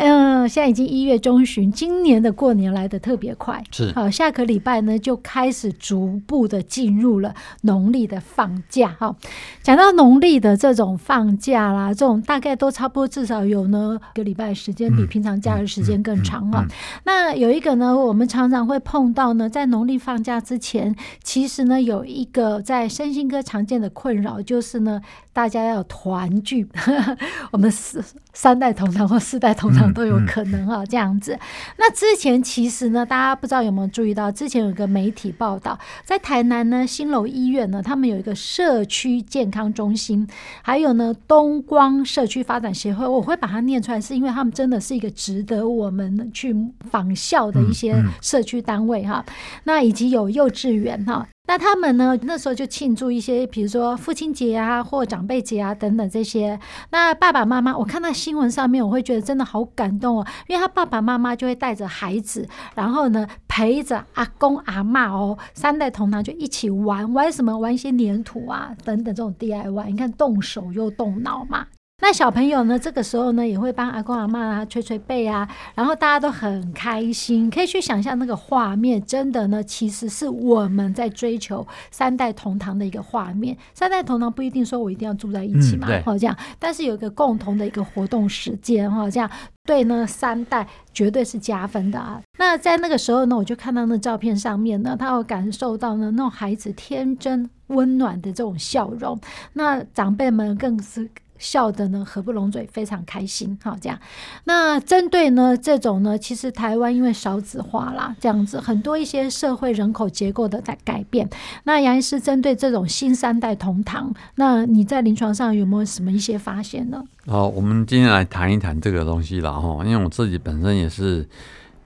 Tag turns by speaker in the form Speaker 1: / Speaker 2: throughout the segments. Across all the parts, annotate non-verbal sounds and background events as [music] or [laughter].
Speaker 1: 嗯，现在已经一月中旬，今年的过年来的特别快。
Speaker 2: 是，
Speaker 1: 好，下个礼拜呢就开始逐步的进入了农历的放假。哈，讲到农历的这种放假啦，这种大概都差不多，至少有呢一个礼拜时间比平常假日时间更长哈。那有一个呢，我们常常会碰到呢，在农历放假之前，其实呢有一个在身心科常见的困扰，就是呢大家要团聚，[laughs] 我们四三代同堂或四代同堂。都有可能啊，这样子。那之前其实呢，大家不知道有没有注意到，之前有一个媒体报道，在台南呢新楼医院呢，他们有一个社区健康中心，还有呢东光社区发展协会，我会把它念出来，是因为他们真的是一个值得我们去仿效的一些社区单位哈。那以及有幼稚园哈。那他们呢？那时候就庆祝一些，比如说父亲节啊，或长辈节啊等等这些。那爸爸妈妈，我看到新闻上面，我会觉得真的好感动哦，因为他爸爸妈妈就会带着孩子，然后呢陪着阿公阿嬷哦，三代同堂就一起玩，玩什么？玩一些黏土啊等等这种 DIY。你看动手又动脑嘛。那小朋友呢？这个时候呢，也会帮阿公阿妈啊捶捶背啊，然后大家都很开心，可以去想象那个画面，真的呢，其实是我们在追求三代同堂的一个画面。三代同堂不一定说我一定要住在一起嘛，好、嗯、这样，但是有一个共同的一个活动时间哈，这样对呢三代绝对是加分的啊。那在那个时候呢，我就看到那照片上面呢，他有感受到呢那种孩子天真温暖的这种笑容，那长辈们更是。笑得呢合不拢嘴，非常开心。好，这样。那针对呢这种呢，其实台湾因为少子化啦，这样子很多一些社会人口结构的在改变。那杨医师针对这种新三代同堂，那你在临床上有没有什么一些发现呢？
Speaker 3: 好，我们今天来谈一谈这个东西了哈，因为我自己本身也是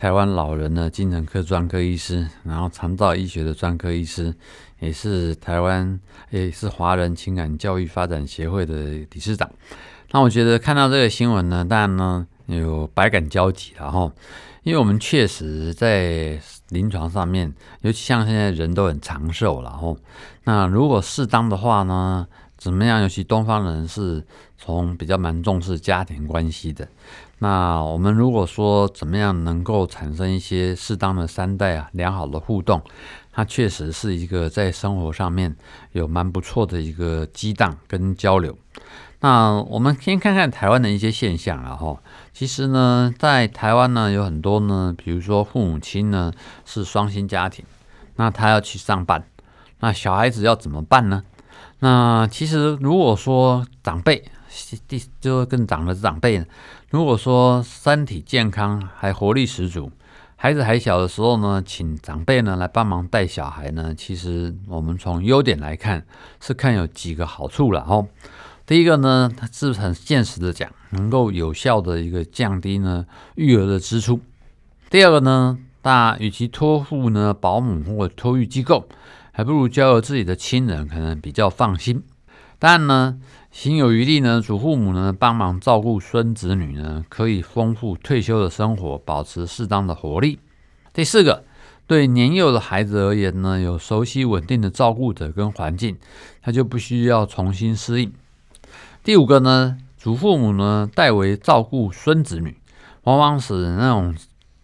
Speaker 3: 台湾老人的精神科专科医师，然后长照医学的专科医师。也是台湾，也是华人情感教育发展协会的理事长。那我觉得看到这个新闻呢，当然呢有百感交集，然后，因为我们确实在临床上面，尤其像现在人都很长寿，然后，那如果适当的话呢，怎么样？尤其东方人是从比较蛮重视家庭关系的。那我们如果说怎么样能够产生一些适当的三代啊良好的互动。它确实是一个在生活上面有蛮不错的一个激荡跟交流。那我们先看看台湾的一些现象啊，哈，其实呢，在台湾呢有很多呢，比如说父母亲呢是双薪家庭，那他要去上班，那小孩子要怎么办呢？那其实如果说长辈，第就更长的长辈，如果说身体健康还活力十足。孩子还小的时候呢，请长辈呢来帮忙带小孩呢。其实我们从优点来看，是看有几个好处了哦。第一个呢，它是很现实的讲，能够有效的一个降低呢育儿的支出。第二个呢，大与其托付呢保姆或托育机构，还不如交由自己的亲人，可能比较放心。当然呢，心有余力呢，祖父母呢帮忙照顾孙子女呢，可以丰富退休的生活，保持适当的活力。第四个，对年幼的孩子而言呢，有熟悉稳定的照顾者跟环境，他就不需要重新适应。第五个呢，祖父母呢代为照顾孙子女，往往使那种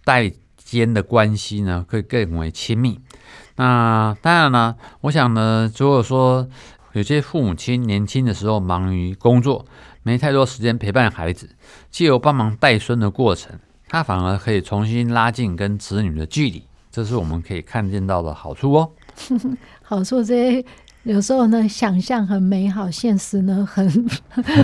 Speaker 3: 代间的关系呢，可以更为亲密。那当然呢，我想呢，如果说有些父母亲年轻的时候忙于工作，没太多时间陪伴孩子，借由帮忙带孙的过程，他反而可以重新拉近跟子女的距离，这是我们可以看见到的好处哦。[laughs]
Speaker 1: 好处这有时候呢，想象很美好，现实呢很，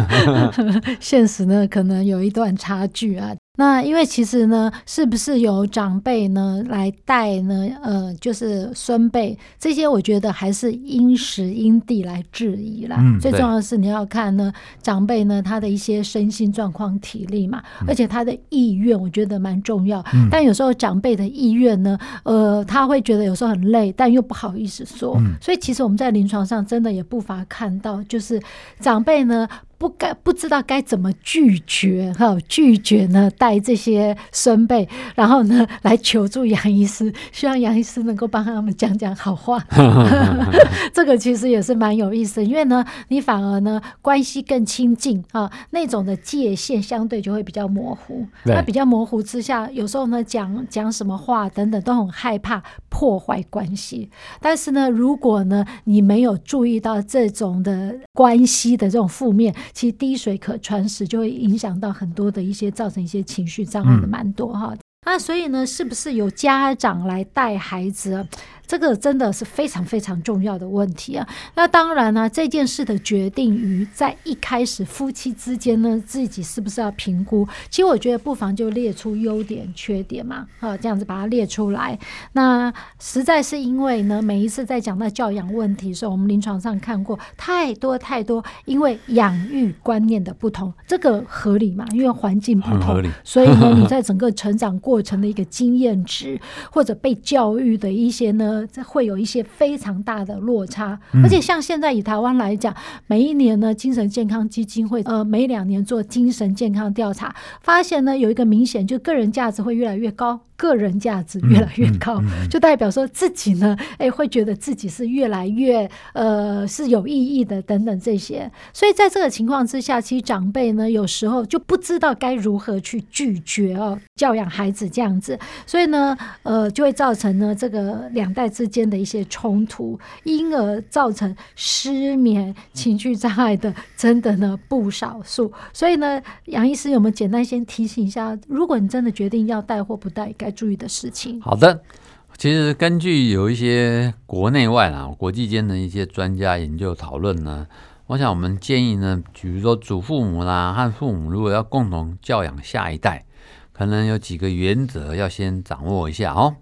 Speaker 1: [laughs] 现实呢可能有一段差距啊。那因为其实呢，是不是由长辈呢来带呢？呃，就是孙辈这些，我觉得还是因时因地来质疑啦。嗯，最重要的是你要看呢，长辈呢他的一些身心状况、体力嘛，而且他的意愿，我觉得蛮重要。嗯，但有时候长辈的意愿呢，呃，他会觉得有时候很累，但又不好意思说。嗯，所以其实我们在临床上真的也不乏看到，就是长辈呢。不该不知道该怎么拒绝哈，拒绝呢带这些孙辈，然后呢来求助杨医师，希望杨医师能够帮他们讲讲好话。[laughs] [laughs] 这个其实也是蛮有意思，因为呢你反而呢关系更亲近啊，那种的界限相对就会比较模糊。那比较模糊之下，有时候呢讲讲什么话等等都很害怕破坏关系。但是呢，如果呢你没有注意到这种的关系的这种负面。其实滴水可穿石，就会影响到很多的一些，造成一些情绪障碍的蛮多哈。那所以呢，是不是有家长来带孩子？这个真的是非常非常重要的问题啊！那当然呢，这件事的决定于在一开始夫妻之间呢，自己是不是要评估？其实我觉得不妨就列出优点、缺点嘛，啊，这样子把它列出来。那实在是因为呢，每一次在讲到教养问题的时候，我们临床上看过太多太多，因为养育观念的不同，这个合理嘛？因为环境不同，所以呢，你在整个成长过程的一个经验值，或者被教育的一些呢。这会有一些非常大的落差，而且像现在以台湾来讲，每一年呢，精神健康基金会呃每两年做精神健康调查，发现呢有一个明显，就个人价值会越来越高。个人价值越来越高，就代表说自己呢，哎，会觉得自己是越来越呃是有意义的等等这些。所以在这个情况之下，其实长辈呢有时候就不知道该如何去拒绝哦教养孩子这样子，所以呢，呃，就会造成呢这个两代之间的一些冲突，因而造成失眠、情绪障碍的真的呢不少数。所以呢，杨医师有没有简单先提醒一下，如果你真的决定要带或不带，该注意的事情。
Speaker 3: 好的，其实根据有一些国内外啊、国际间的一些专家研究讨论呢，我想我们建议呢，比如说祖父母啦和父母如果要共同教养下一代，可能有几个原则要先掌握一下哦。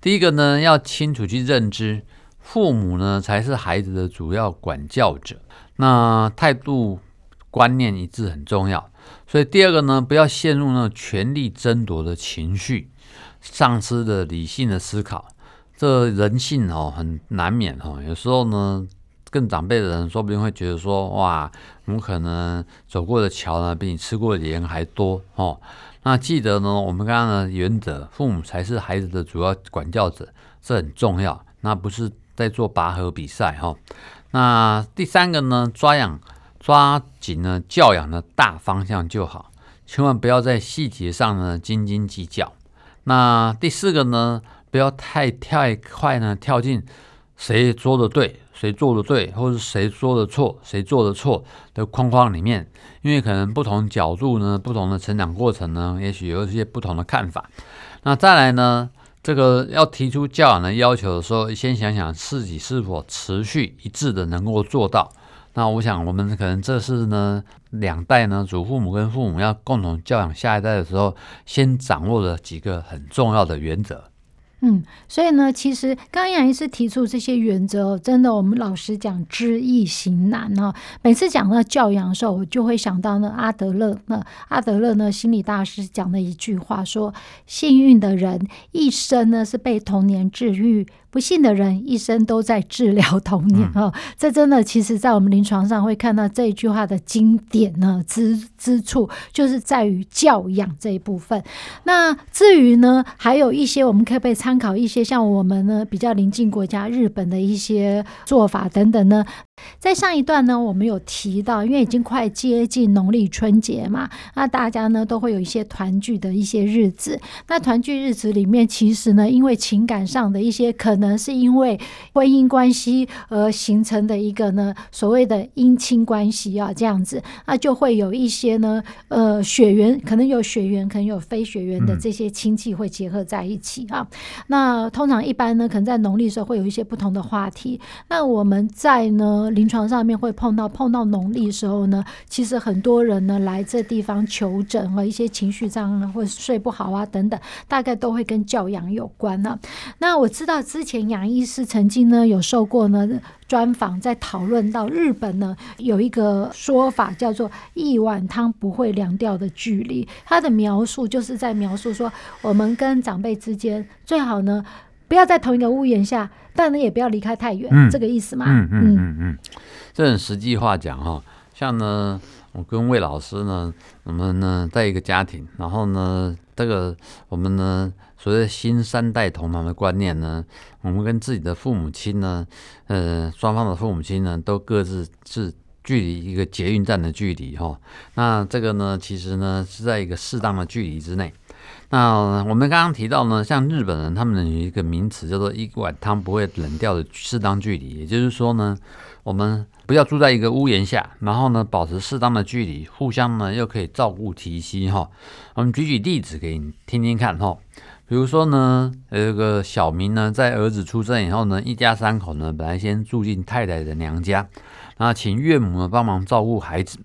Speaker 3: 第一个呢，要清楚去认知，父母呢才是孩子的主要管教者，那态度观念一致很重要。所以第二个呢，不要陷入那权力争夺的情绪。丧失的理性的思考，这人性哦很难免哦。有时候呢，更长辈的人说不定会觉得说，哇，我们可能走过的桥呢，比你吃过的盐还多哦。那记得呢，我们刚刚的原则，父母才是孩子的主要管教者，这很重要。那不是在做拔河比赛哈。那第三个呢，抓养抓紧呢教养的大方向就好，千万不要在细节上呢斤斤计较。那第四个呢，不要太太快呢，跳进谁说的对，谁做的对，或者谁说的错，谁做的错的框框里面，因为可能不同角度呢，不同的成长过程呢，也许有一些不同的看法。那再来呢，这个要提出教养的要求的时候，先想想自己是否持续一致的能够做到。那我想，我们可能这是呢，两代呢，祖父母跟父母要共同教养下一代的时候，先掌握的几个很重要的原则。
Speaker 1: 嗯，所以呢，其实刚刚杨医师提出这些原则，真的，我们老实讲，知易行难哦。每次讲到教养的时候，我就会想到呢，阿德勒。那阿德勒呢，心理大师讲的一句话说：幸运的人一生呢是被童年治愈，不幸的人一生都在治疗童年。哦，这真的，其实在我们临床上会看到这一句话的经典呢之之处，就是在于教养这一部分。那至于呢，还有一些我们可以被参考一些像我们呢比较邻近国家日本的一些做法等等呢。在上一段呢，我们有提到，因为已经快接近农历春节嘛，那大家呢都会有一些团聚的一些日子。那团聚日子里面，其实呢，因为情感上的一些可能是因为婚姻关系而形成的一个呢所谓的姻亲关系啊，这样子，那就会有一些呢呃血缘，可能有血缘，可能有非血缘的这些亲戚会结合在一起啊。嗯、那通常一般呢，可能在农历的时候会有一些不同的话题。那我们在呢临床上面会碰到碰到农历的时候呢，其实很多人呢来这地方求诊和一些情绪障碍或者睡不好啊等等，大概都会跟教养有关呢、啊。那我知道之前杨医师曾经呢有受过呢专访，在讨论到日本呢有一个说法叫做一碗汤不会凉掉的距离，他的描述就是在描述说我们跟长辈之间最好呢不要在同一个屋檐下，但呢也不要离开太远，嗯、这个意思嘛。
Speaker 3: 嗯嗯嗯嗯，这很实际话讲哈，像呢我跟魏老师呢，我们呢在一个家庭，然后呢这个我们呢。所谓新三代同堂的观念呢，我们跟自己的父母亲呢，呃，双方的父母亲呢，都各自是距离一个捷运站的距离哈。那这个呢，其实呢是在一个适当的距离之内。那我们刚刚提到呢，像日本人他们有一个名词叫做一碗汤不会冷掉的适当距离，也就是说呢，我们不要住在一个屋檐下，然后呢保持适当的距离，互相呢又可以照顾提携哈。我们举举例子给你听听看哈。比如说呢，这个小明呢，在儿子出生以后呢，一家三口呢，本来先住进太太的娘家，那请岳母呢帮忙照顾孩子。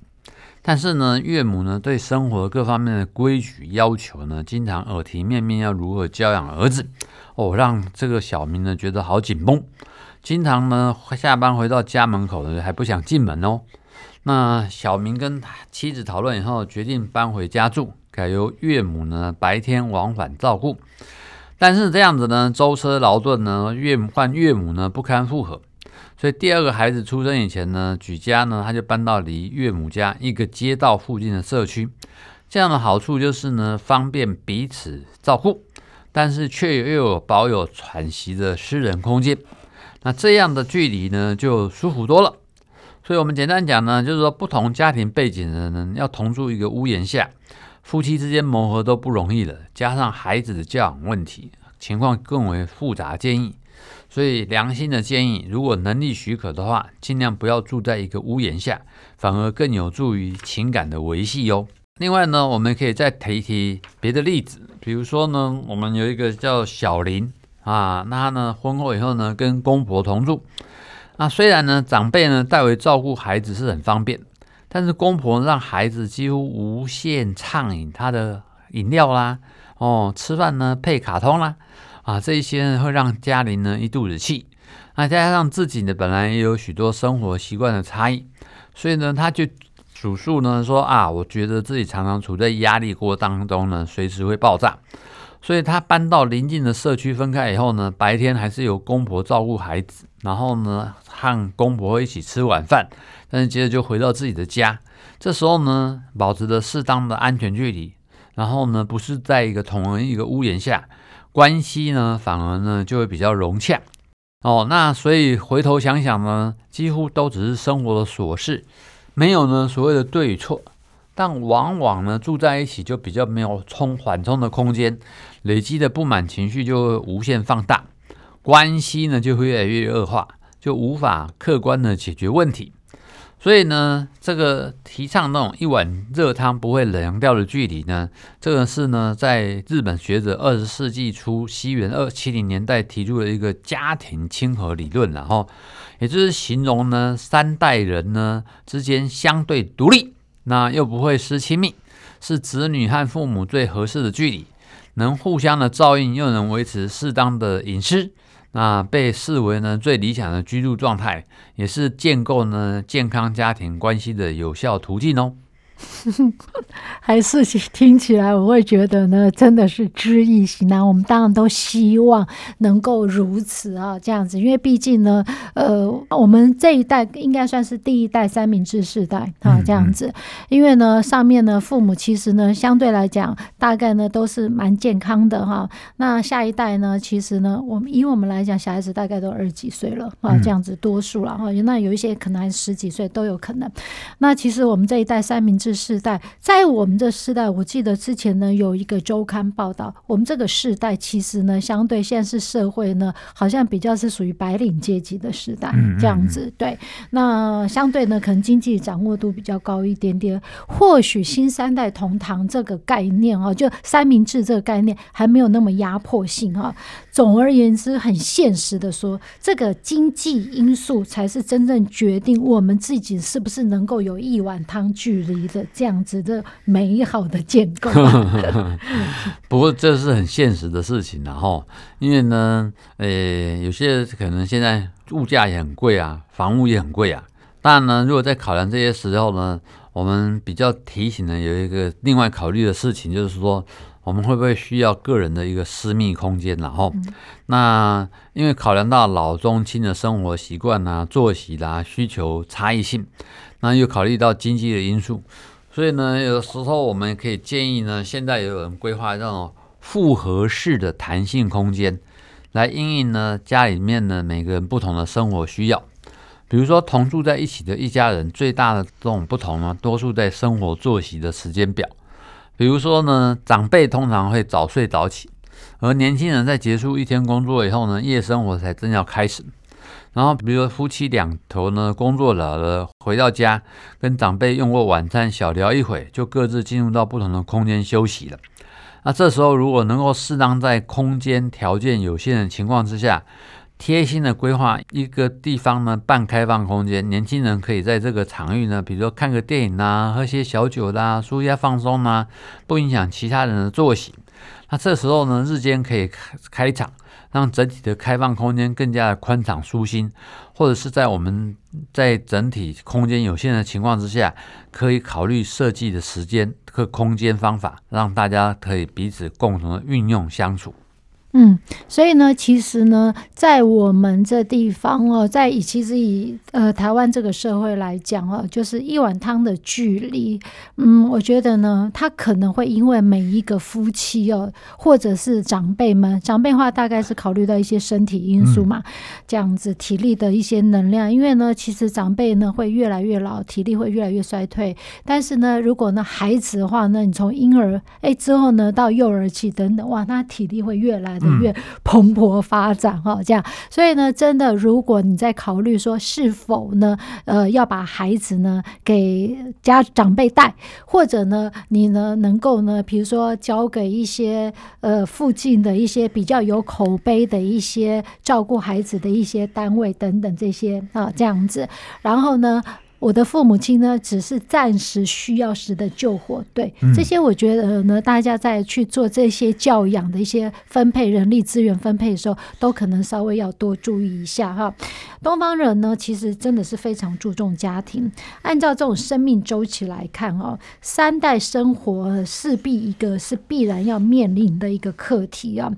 Speaker 3: 但是呢，岳母呢对生活各方面的规矩要求呢，经常耳提面命要如何教养儿子，哦，让这个小明呢觉得好紧绷，经常呢下班回到家门口呢还不想进门哦。那小明跟妻子讨论以后，决定搬回家住。改由岳母呢白天往返照顾，但是这样子呢舟车劳顿呢，岳母换岳母呢不堪负荷，所以第二个孩子出生以前呢，举家呢他就搬到离岳母家一个街道附近的社区，这样的好处就是呢方便彼此照顾，但是却又有保有喘息的私人空间，那这样的距离呢就舒服多了。所以我们简单讲呢，就是说不同家庭背景的人要同住一个屋檐下。夫妻之间磨合都不容易了，加上孩子的教养问题，情况更为复杂。建议，所以良心的建议，如果能力许可的话，尽量不要住在一个屋檐下，反而更有助于情感的维系哟。另外呢，我们可以再提一提别的例子，比如说呢，我们有一个叫小林啊，那他呢婚后以后呢跟公婆同住，那虽然呢长辈呢代为照顾孩子是很方便。但是公婆让孩子几乎无限畅饮他的饮料啦，哦，吃饭呢配卡通啦，啊，这一些呢会让家里呢一肚子气。那再加上自己呢本来也有许多生活习惯的差异，所以呢他就数数呢说啊，我觉得自己常常处在压力锅当中呢，随时会爆炸。所以他搬到邻近的社区分开以后呢，白天还是由公婆照顾孩子，然后呢和公婆一起吃晚饭。但是接着就回到自己的家，这时候呢，保持着适当的安全距离，然后呢，不是在一个同一个屋檐下，关系呢，反而呢就会比较融洽。哦，那所以回头想想呢，几乎都只是生活的琐事，没有呢所谓的对与错，但往往呢住在一起就比较没有冲缓冲的空间，累积的不满情绪就会无限放大，关系呢就会越来越恶化，就无法客观的解决问题。所以呢，这个提倡那种一碗热汤不会冷掉的距离呢，这个是呢，在日本学者二十世纪初西元二七零年代提出的一个家庭亲和理论，然后也就是形容呢三代人呢之间相对独立，那又不会失亲密，是子女和父母最合适的距离，能互相的照应，又能维持适当的隐私。那被视为呢最理想的居住状态，也是建构呢健康家庭关系的有效途径哦。[laughs]
Speaker 1: 还是听起来我会觉得呢，真的是知易行难。我们当然都希望能够如此啊，这样子，因为毕竟呢，呃，我们这一代应该算是第一代三明治世代啊，这样子。因为呢，上面呢父母其实呢相对来讲，大概呢都是蛮健康的哈。那下一代呢，其实呢，我们以我们来讲，小孩子大概都二十几岁了啊，这样子多数了哈。那有一些可能还十几岁都有可能。那其实我们这一代三明治。识世代，在我们这世代，我记得之前呢有一个周刊报道，我们这个世代其实呢，相对现在是社会呢，好像比较是属于白领阶级的时代，这样子。对，那相对呢，可能经济掌握度比较高一点点。或许新三代同堂这个概念啊，就三明治这个概念还没有那么压迫性啊。总而言之，很现实的说，这个经济因素才是真正决定我们自己是不是能够有一碗汤距离的这样子的美好的建构。[laughs]
Speaker 3: 不过这是很现实的事情，然后因为呢，呃，有些可能现在物价也很贵啊，房屋也很贵啊。但呢，如果在考量这些时候呢，我们比较提醒的有一个另外考虑的事情，就是说。我们会不会需要个人的一个私密空间？然后，那因为考量到老中青的生活习惯啊、作息啦、啊、需求差异性，那又考虑到经济的因素，所以呢，有时候我们可以建议呢，现在也有人规划这种复合式的弹性空间，来应应呢家里面呢每个人不同的生活需要。比如说同住在一起的一家人，最大的这种不同呢，多数在生活作息的时间表。比如说呢，长辈通常会早睡早起，而年轻人在结束一天工作以后呢，夜生活才正要开始。然后，比如说夫妻两头呢，工作了了回到家，跟长辈用过晚餐，小聊一会，就各自进入到不同的空间休息了。那这时候，如果能够适当在空间条件有限的情况之下，贴心的规划一个地方呢，半开放空间，年轻人可以在这个场域呢，比如说看个电影啊，喝些小酒啦，舒压放松啊，不影响其他人的作息。那这时候呢，日间可以开开场，让整体的开放空间更加的宽敞舒心，或者是在我们在整体空间有限的情况之下，可以考虑设计的时间和空间方法，让大家可以彼此共同的运用相处。
Speaker 1: 嗯，所以呢，其实呢，在我们这地方哦，在以其实以呃台湾这个社会来讲哦，就是一碗汤的距离，嗯，我觉得呢，他可能会因为每一个夫妻哦，或者是长辈们，长辈话大概是考虑到一些身体因素嘛，这样子体力的一些能量，因为呢，其实长辈呢会越来越老，体力会越来越衰退，但是呢，如果呢孩子的话呢，你从婴儿哎之后呢到幼儿期等等，哇，那体力会越来。越蓬勃发展哈，这样，所以呢，真的，如果你在考虑说是否呢，呃，要把孩子呢给家长辈带，或者呢，你呢能够呢，比如说交给一些呃附近的一些比较有口碑的一些照顾孩子的一些单位等等这些啊，这样子，然后呢。我的父母亲呢，只是暂时需要时的救火队，嗯、这些我觉得呢，大家在去做这些教养的一些分配人力资源分配的时候，都可能稍微要多注意一下哈。东方人呢，其实真的是非常注重家庭，按照这种生命周期来看哦，三代生活势必一个是必然要面临的一个课题啊。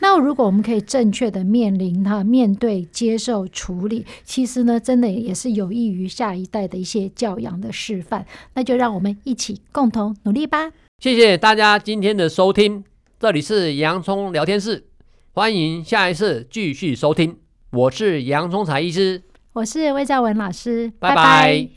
Speaker 1: 那如果我们可以正确的面临哈，面对、接受、处理，其实呢，真的也是有益于下一代的。的一些教养的示范，那就让我们一起共同努力吧。
Speaker 2: 谢谢大家今天的收听，这里是洋葱聊天室，欢迎下一次继续收听。我是洋葱才医师，
Speaker 1: 我是魏兆文老师，
Speaker 2: 拜拜。拜拜。